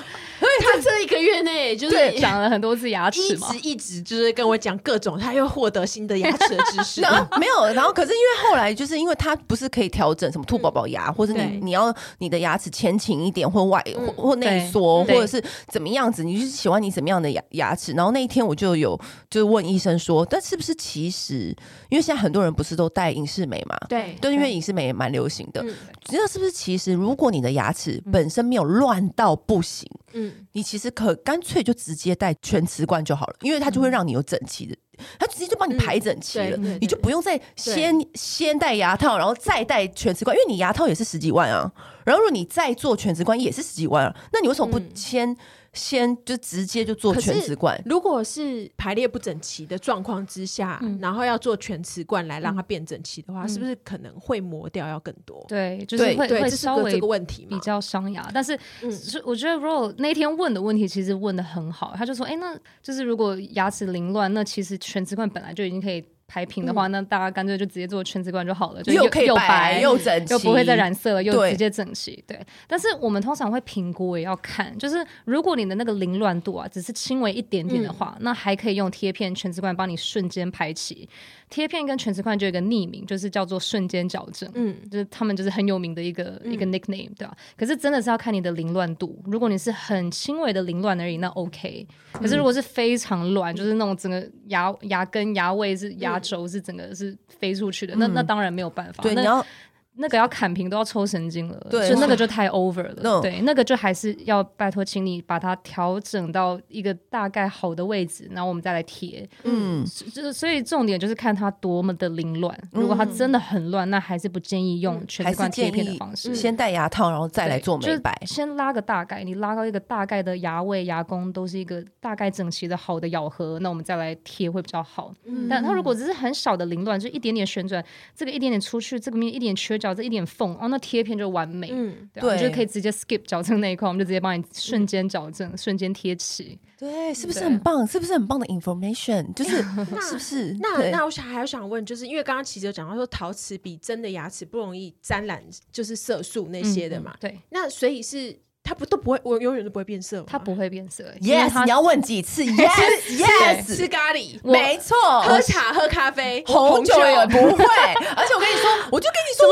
他这一个月内就是长了很多次牙齿嘛，一直一直就是跟我讲各种，他又获得新的牙齿的知识。然后没有，然后可是因为后来就是因为他不是可以调整什么兔宝宝牙，或者你你要你的牙齿前倾一点，或外或或内缩，或者是怎么样子，你是喜欢你什么样的牙牙齿？然后那一天我就有就是问医生说，但是不是其实因为现在很多人不是都戴隐适美嘛？对，对，因为隐适美也蛮流行的。知道是不是其实如果你的牙齿本身没有乱到不行，嗯。你其实可干脆就直接戴全瓷冠就好了，因为它就会让你有整齐的，它直接就帮你排整齐了，你就不用再先先戴牙套，然后再戴全瓷冠，因为你牙套也是十几万啊，然后如果你再做全瓷冠也是十几万啊，那你为什么不先？先就直接就做全瓷冠。如果是排列不整齐的状况之下，嗯、然后要做全瓷冠来让它变整齐的话，嗯、是不是可能会磨掉要更多？对，就是会会稍微这个问题比较伤牙。但是，是我觉得 Ro 那天问的问题其实问的很好，他就说：“哎、欸，那就是如果牙齿凌乱，那其实全瓷冠本来就已经可以。”排平的话，那大家干脆就直接做全瓷冠就好了，就又可以又白又整齐，又不会再染色了，又直接整齐。对，但是我们通常会评估，也要看，就是如果你的那个凌乱度啊，只是轻微一点点的话，那还可以用贴片全瓷冠帮你瞬间排齐。贴片跟全瓷冠就有一个匿名，就是叫做瞬间矫正，嗯，就是他们就是很有名的一个一个 nickname，对吧？可是真的是要看你的凌乱度，如果你是很轻微的凌乱而已，那 OK。可是如果是非常乱，就是那种整个牙牙根、牙位是牙。轴是整个是飞出去的，那那当然没有办法。对，你要。那个要砍平都要抽神经了，对，就那个就太 over 了。No. 对，那个就还是要拜托，请你把它调整到一个大概好的位置，然后我们再来贴。嗯，就是所以重点就是看它多么的凌乱。嗯、如果它真的很乱，那还是不建议用全瓷冠贴片的方式。先戴牙套，然后再来做美白。先拉个大概，你拉到一个大概的牙位、牙弓都是一个大概整齐的好的咬合，那我们再来贴会比较好。嗯、但它如果只是很小的凌乱，就一点点旋转，这个一点点出去，这个面一点缺。矫正一点缝哦，那贴片就完美，嗯，对，就可以直接 skip 矫正那一块，我们就直接帮你瞬间矫正，瞬间贴齐，对，是不是很棒？是不是很棒的 information？就是是不是？那那我想还要想问，就是因为刚刚其实有讲到说陶瓷比真的牙齿不容易沾染，就是色素那些的嘛，对，那所以是。它不都不会，我永远都不会变色。它不会变色。Yes，你要问几次？Yes，Yes，吃咖喱，没错。喝茶、喝咖啡、红酒也不会。而且我跟你说，我就跟你说，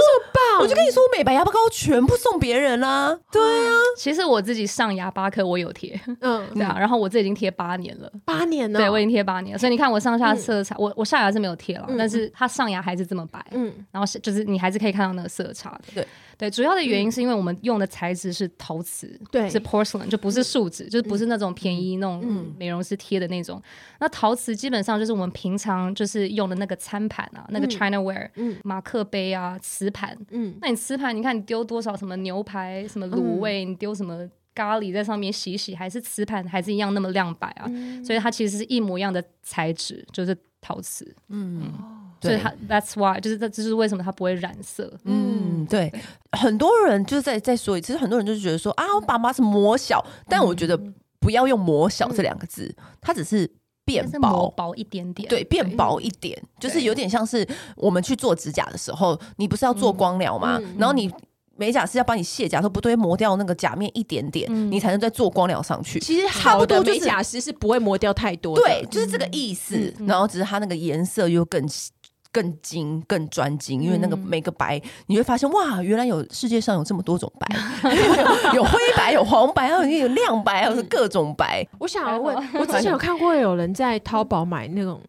我就跟你说，我美白牙膏全部送别人啦。对啊，其实我自己上牙巴克我有贴，嗯，对啊。然后我这已经贴八年了，八年了。对，我已经贴八年了。所以你看，我上下色差，我我下牙是没有贴了，但是它上牙还是这么白。嗯，然后是就是你还是可以看到那个色差的。对。对，主要的原因是因为我们用的材质是陶瓷，对，是 porcelain，就不是树脂，就是不是那种便宜那种美容师贴的那种。那陶瓷基本上就是我们平常就是用的那个餐盘啊，那个 Chinaware，马克杯啊，瓷盘。嗯，那你瓷盘，你看你丢多少什么牛排、什么卤味，你丢什么咖喱在上面洗洗，还是瓷盘还是一样那么亮白啊。嗯、所以它其实是一模一样的材质，就是陶瓷。嗯，嗯所以它 That's why 就是这这是为什么它不会染色。嗯，对，很多人就是在在说，其实很多人就是觉得说啊，我爸妈是磨小，但我觉得不要用磨小这两个字，嗯、它只是。变薄薄一点点，对，变薄一点，就是有点像是我们去做指甲的时候，你不是要做光疗吗？然后你美甲师要帮你卸甲，说不对，磨掉那个甲面一点点，你才能再做光疗上去。其实好多美甲师是不会磨掉太多，对，就是这个意思。然后只是它那个颜色又更细。更精、更专精，因为那个每个白，嗯、你会发现哇，原来有世界上有这么多种白，有灰白、有黄白，还有有亮白，还有各种白。我想要问，我之前 有看过有人在淘宝买那种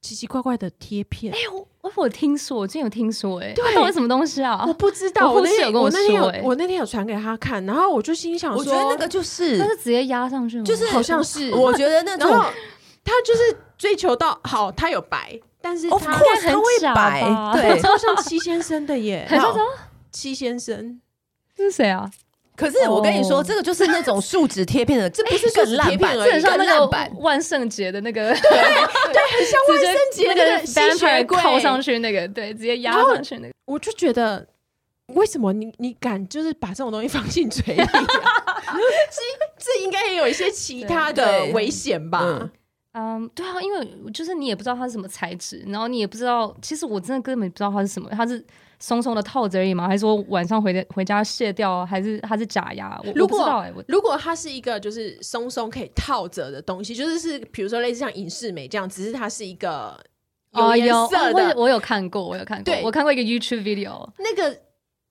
奇奇怪怪的贴片。哎、欸，我我听说，我之前有听说、欸，哎，对，到底什么东西啊？我不知道。我那天有跟我说，我那天有传给他看，然后我就心想说，我觉得那个就是，那是直接压上去吗？就是好像是，我觉得那种，他就是追求到好，他有白。但是他很白，对，超像七先生的耶。好，七先生这是谁啊？可是我跟你说，这个就是那种树脂贴片的，这不是更烂版，这很像那个万圣节的那个，对对，很像万圣节那个吸血鬼靠上去那个，对，直接压上去那个。我就觉得，为什么你你敢就是把这种东西放进嘴里？这这应该也有一些其他的危险吧？嗯，um, 对啊，因为就是你也不知道它是什么材质，然后你也不知道，其实我真的根本不知道它是什么，它是松松的套子而已嘛？还是说晚上回家回家卸掉？还是它是假牙？我如果如果它是一个就是松松可以套着的东西，就是是比如说类似像影视美这样，只是它是一个有颜色的，哦、我有看过，我有看过，对我看过一个 YouTube video，那个。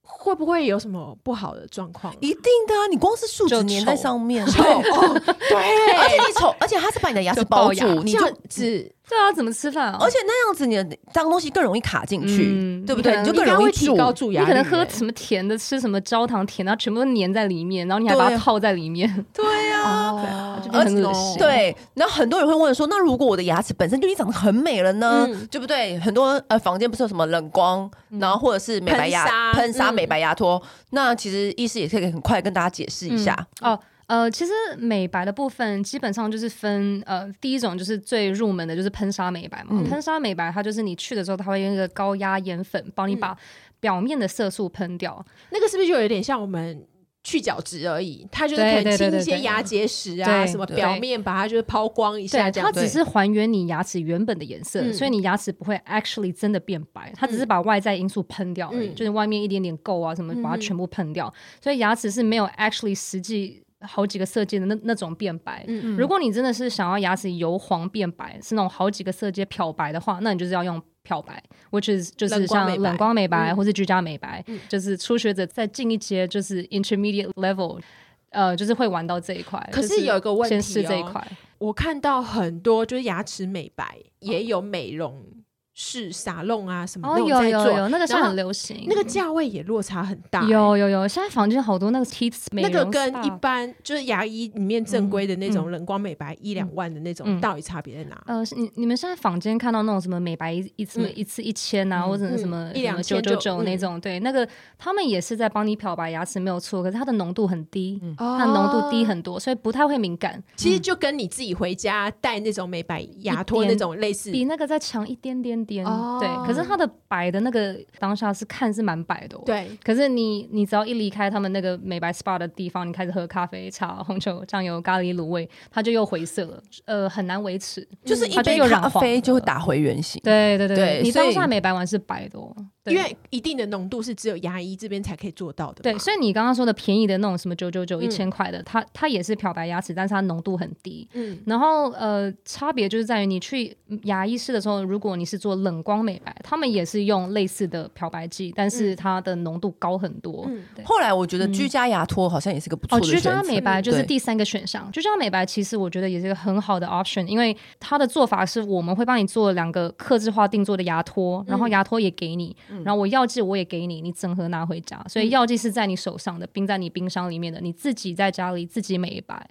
会不会有什么不好的状况？一定的啊！你光是树脂粘在上面 哦，对，而且你丑，而且它是把你的牙齿包住，你就只对啊，怎么吃饭啊？而且那样子你的脏东西更容易卡进去，对不对？你就更容易提高蛀牙。你可能喝什么甜的，吃什么焦糖甜，然后全部都粘在里面，然后你还把它泡在里面，对呀，就很恶心。对，然后很多人会问说，那如果我的牙齿本身就已经长得很美了呢？对不对？很多呃房间不是有什么冷光，然后或者是美白牙喷砂、美白牙托，那其实医师也可以很快跟大家解释一下哦。呃，其实美白的部分基本上就是分呃，第一种就是最入门的，就是喷砂美白嘛。嗯、喷砂美白它就是你去的时候，它会用一个高压盐粉帮你把表面的色素喷掉。嗯、那个是不是就有点像我们去角质而已？它就是可以清一些牙结石啊，什么表面把它就是抛光一下这样。它只是还原你牙齿原本的颜色，所以你牙齿不会 actually 真的变白。它只是把外在因素喷掉而已，嗯、就是外面一点点垢啊什么，把它全部喷掉。嗯、所以牙齿是没有 actually 实际。好几个色阶的那那种变白，嗯嗯，如果你真的是想要牙齿由黄变白，是那种好几个色阶漂白的话，那你就是要用漂白，which is 就是像冷光美白或是居家美白，嗯、就是初学者再进一阶就是 intermediate level，呃，就是会玩到这一块。可是有一个问题、哦，先试这一块，我看到很多就是牙齿美白也有美容。是沙龙啊，什么那种在做，有有有，那个是很流行，那个价位也落差很大。有有有，现在房间好多那个 teeth 美容，那个跟一般就是牙医里面正规的那种冷光美白一两万的那种，到底差别在哪？呃，你你们现在房间看到那种什么美白一一次一次一千啊，或者什么一两九九九那种，对，那个他们也是在帮你漂白牙齿没有错，可是它的浓度很低，它浓度低很多，所以不太会敏感。其实就跟你自己回家带那种美白牙托那种类似，比那个再强一点点。点对，可是它的白的那个当下是看是蛮白的，对。可是你你只要一离开他们那个美白 SPA 的地方，你开始喝咖啡、茶、红酒、酱油、咖喱、卤味，它就又回色了，呃，很难维持，就是一杯咖啡就会打回原形。对对对，你当下美白完是白的，因为一定的浓度是只有牙医这边才可以做到的。对，所以你刚刚说的便宜的那种什么九九九、一千块的，它它也是漂白牙齿，但是它浓度很低。嗯，然后呃，差别就是在于你去牙医室的时候，如果你是做冷光美白。他们也是用类似的漂白剂，但是它的浓度高很多。嗯，后来我觉得居家牙托好像也是个不错的选择。哦，居家美白就是第三个选项。居家美白其实我觉得也是一个很好的 option，因为它的做法是我们会帮你做两个刻制化定做的牙托，然后牙托也给你，然后我药剂我也给你，你整盒拿回家。所以药剂是在你手上的，冰在你冰箱里面的，你自己在家里自己美白。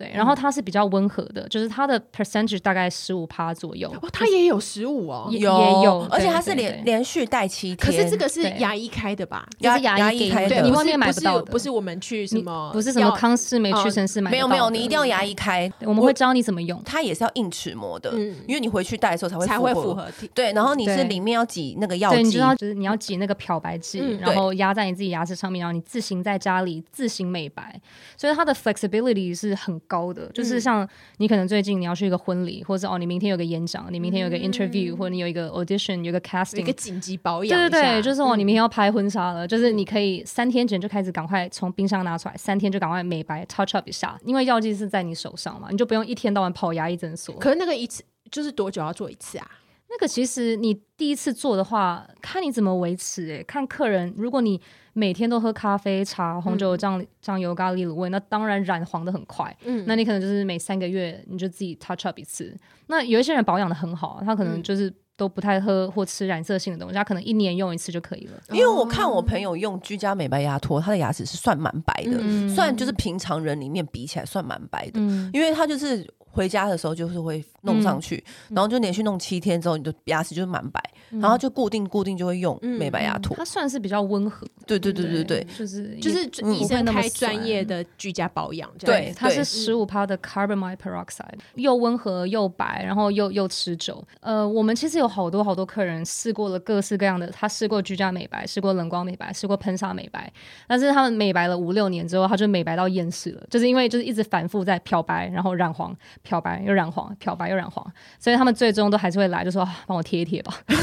对，然后它是比较温和的，就是它的 percentage 大概十五趴左右。哦，它也有十五哦，也有，而且它是连连续戴七天。可是这个是牙医开的吧？牙牙医开的，你外面买不到的，不是我们去什么，不是什么康氏美、屈臣氏买。没有没有，你一定要牙医开，我们会教你怎么用。它也是要硬齿模的，因为你回去戴的时候才会才会符合。对，然后你是里面要挤那个药剂，你知道就是你要挤那个漂白剂，然后压在你自己牙齿上面，然后你自行在家里自行美白，所以它的 flexibility 是很高的，就是像。你可能最近你要去一个婚礼，或者哦，你明天有个演讲，你明天有个 interview，、嗯、或者你有一个 audition，有个 casting，有一个紧急保养。对对对，就是哦，你明天要拍婚纱了，嗯、就是你可以三天前就开始赶快从冰箱拿出来，三天就赶快美白 touch up 一下，因为药剂是在你手上嘛，你就不用一天到晚跑牙医诊所。可是那个一次就是多久要做一次啊？那个其实你第一次做的话，看你怎么维持、欸。哎，看客人，如果你每天都喝咖啡、茶、红酒酱、酱油、咖喱卤味，那当然染黄的很快。嗯，那你可能就是每三个月你就自己 touch up 一次。那有一些人保养的很好，他可能就是都不太喝或吃染色性的东西，他可能一年用一次就可以了。因为我看我朋友用居家美白牙托，他的牙齿是算蛮白的，嗯、算就是平常人里面比起来算蛮白的，嗯、因为他就是。回家的时候就是会弄上去，嗯、然后就连续弄七天之后，你的牙齿就是蛮白，嗯、然后就固定固定就会用美白牙托。它算是比较温和，对对对对对，就是就是医生开专业的居家保养，对，它是十五趴的 carbamide peroxide，又温和又白，然后又又持久。呃，我们其实有好多好多客人试过了各式各样的，他试过居家美白，试过冷光美白，试过喷砂美白，但是他们美白了五六年之后，他就美白到厌世了，就是因为就是一直反复在漂白，然后染黄。漂白又染黄，漂白又染黄，所以他们最终都还是会来，就说帮我贴一贴吧。对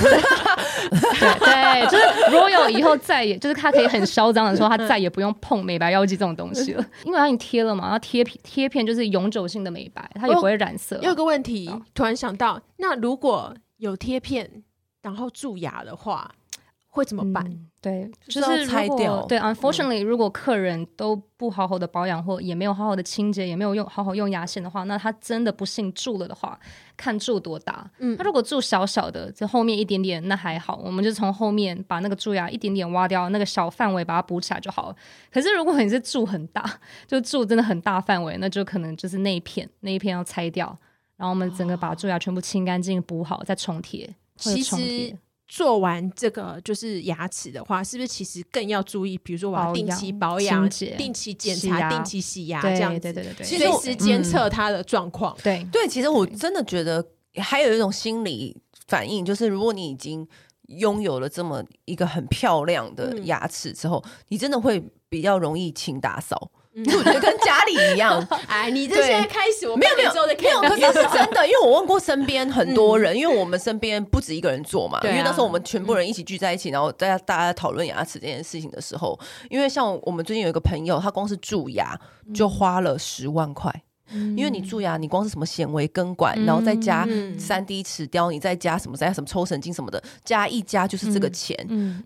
对，就是 Royal 以后再也就是他可以很嚣张的说，他再也不用碰美白药剂这种东西了，因为他已经贴了嘛，然后贴贴片就是永久性的美白，它也不会染色。有个问题，突然想到，那如果有贴片，然后蛀牙的话。会怎么办？嗯、对，就是拆掉。对，unfortunately，、嗯、如果客人都不好好的保养，或也没有好好的清洁，也没有用好好用牙线的话，那他真的不幸蛀了的话，看蛀多大。嗯，他如果蛀小小的，就后面一点点，那还好，我们就从后面把那个蛀牙一点点挖掉，那个小范围把它补起来就好了。可是如果你是蛀很大，就蛀真的很大范围，那就可能就是那一片那一片要拆掉，然后我们整个把蛀牙全部清干净补好，再重贴。其实。做完这个就是牙齿的话，是不是其实更要注意？比如说我要定期保养、定期检查、定期洗牙这样子，对对对对，随时监测它的状况。对对，其实我真的觉得还有一种心理反应，就是如果你已经拥有了这么一个很漂亮的牙齿之后，你真的会比较容易勤打扫。我觉得跟家里一样，哎，你这现在开始，我没有没有没有，可是是 真的，因为我问过身边很多人，因为我们身边不止一个人做嘛，因为那时候我们全部人一起聚在一起，然后大家大家讨论牙齿这件事情的时候，因为像我们最近有一个朋友，他光是蛀牙就花了十万块，因为你蛀牙，你光是什么显微根管，然后再加三 D 齿雕，你再加什么再加什么抽神经什么的，加一加就是这个钱，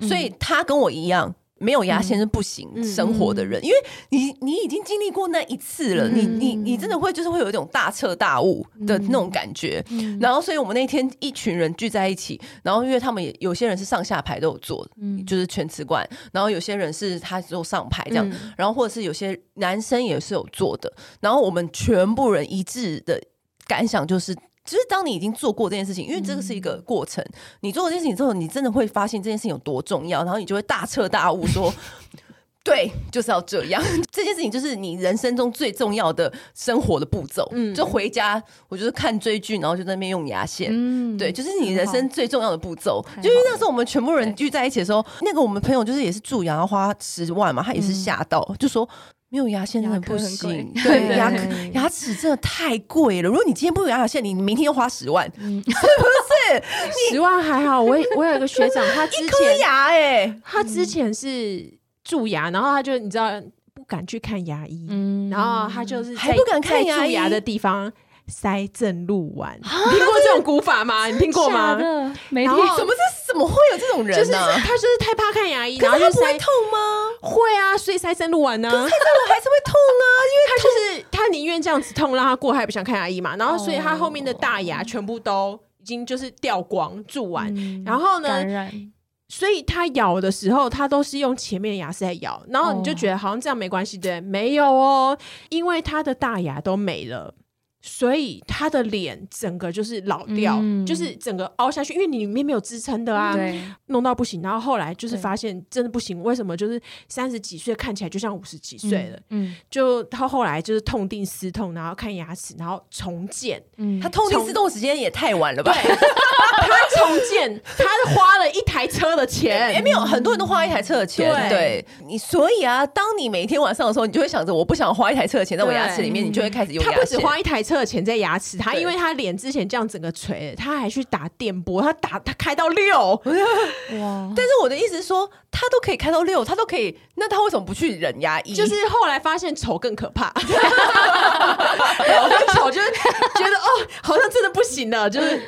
所以他跟我一样。没有牙线是不行生活的人，因为你你已经经历过那一次了，嗯、你你你真的会就是会有一种大彻大悟的那种感觉。嗯、然后，所以我们那天一群人聚在一起，然后因为他们也有些人是上下排都有做，嗯、就是全瓷冠，然后有些人是他只有上排这样，嗯、然后或者是有些男生也是有做的，然后我们全部人一致的感想就是。其实当你已经做过这件事情，因为这个是一个过程，嗯、你做过这件事情之后，你真的会发现这件事情有多重要，然后你就会大彻大悟说，说 对，就是要这样。这件事情就是你人生中最重要的生活的步骤。嗯，就回家，我就是看追剧，然后就在那边用牙线。嗯，对，就是你人生最重要的步骤。就因为那时候我们全部人聚在一起的时候，那个我们朋友就是也是蛀牙，要花十万嘛，他也是吓到，嗯、就说。没有牙线真的不行，对，牙牙齿真的太贵了。如果你今天不有牙线，你明天又花十万，是不是？十万还好，我我有一个学长，他之前牙哎，他之前是蛀牙，然后他就你知道不敢去看牙医，然后他就是还不敢看蛀牙的地方塞正露丸。你听过这种古法吗？你听过吗？没听。怎么是？怎么会有这种人呢？他就是太怕看牙医，然后他不会痛吗？会啊，所以塞正露丸呢。塞正露还是会痛啊，因为他就是他宁愿这样子痛让他过，他也不想看牙医嘛。然后所以他后面的大牙全部都已经就是掉光蛀完，然后呢，所以他咬的时候，他都是用前面的牙齿在咬，然后你就觉得好像这样没关系，对？没有哦，因为他的大牙都没了。所以他的脸整个就是老掉，嗯、就是整个凹下去，因为你里面没有支撑的啊，弄到不行。然后后来就是发现真的不行，为什么？就是三十几岁看起来就像五十几岁了，嗯，嗯就他后来就是痛定思痛，然后看牙齿，然后重建。嗯，他痛定思痛时间也太晚了吧？对，他重建，他花了一台车的钱，也没有很多人都花一台车的钱。对，对你，所以啊，当你每天晚上的时候，你就会想着，我不想花一台车的钱在我牙齿里面，你就会开始用。他不止花一台车。车钱在牙齿，他因为他脸之前这样整个垂，他还去打电波，他打他开到六 哇！但是我的意思是说，他都可以开到六，他都可以，那他为什么不去忍牙医？就是后来发现丑更可怕，我跟丑就是觉得哦，好像真的不行了，就是。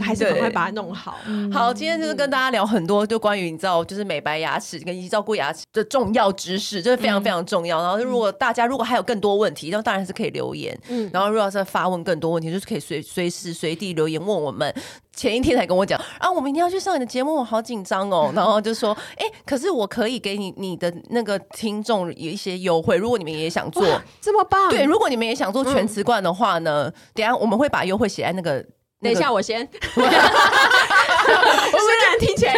还是赶快把它弄好。好，今天就是跟大家聊很多，就关于你知道，就是美白牙齿跟以及照顾牙齿的重要知识，这是非常非常重要。然后，如果大家如果还有更多问题，那当然是可以留言。嗯，然后如果要再发问更多问题，就是可以随随时随地留言问我们。前一天才跟我讲啊，我明天要去上你的节目，我好紧张哦。然后就说，哎，可是我可以给你你的那个听众有一些优惠，如果你们也想做，这么棒。对，如果你们也想做全瓷冠的话呢，等下我们会把优惠写在那个。等一下，我先。虽然听起来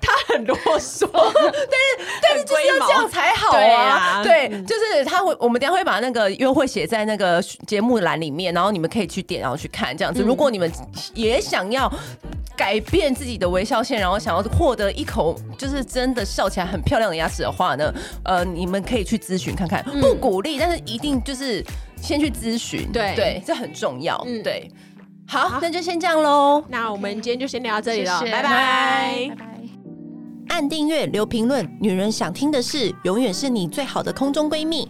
他很啰嗦，但是但是就是要这样才好啊！对，就是他会，我们等下会把那个优惠写在那个节目栏里面，然后你们可以去点，然后去看这样子。如果你们也想要改变自己的微笑线，然后想要获得一口就是真的笑起来很漂亮的牙齿的话呢，呃，你们可以去咨询看看。不鼓励，但是一定就是先去咨询，对对，这很重要，对。好，好，那就先这样喽。那我们今天就先聊到这里了，谢谢，拜拜，拜拜。按订阅，留评论，女人想听的事，永远是你最好的空中闺蜜。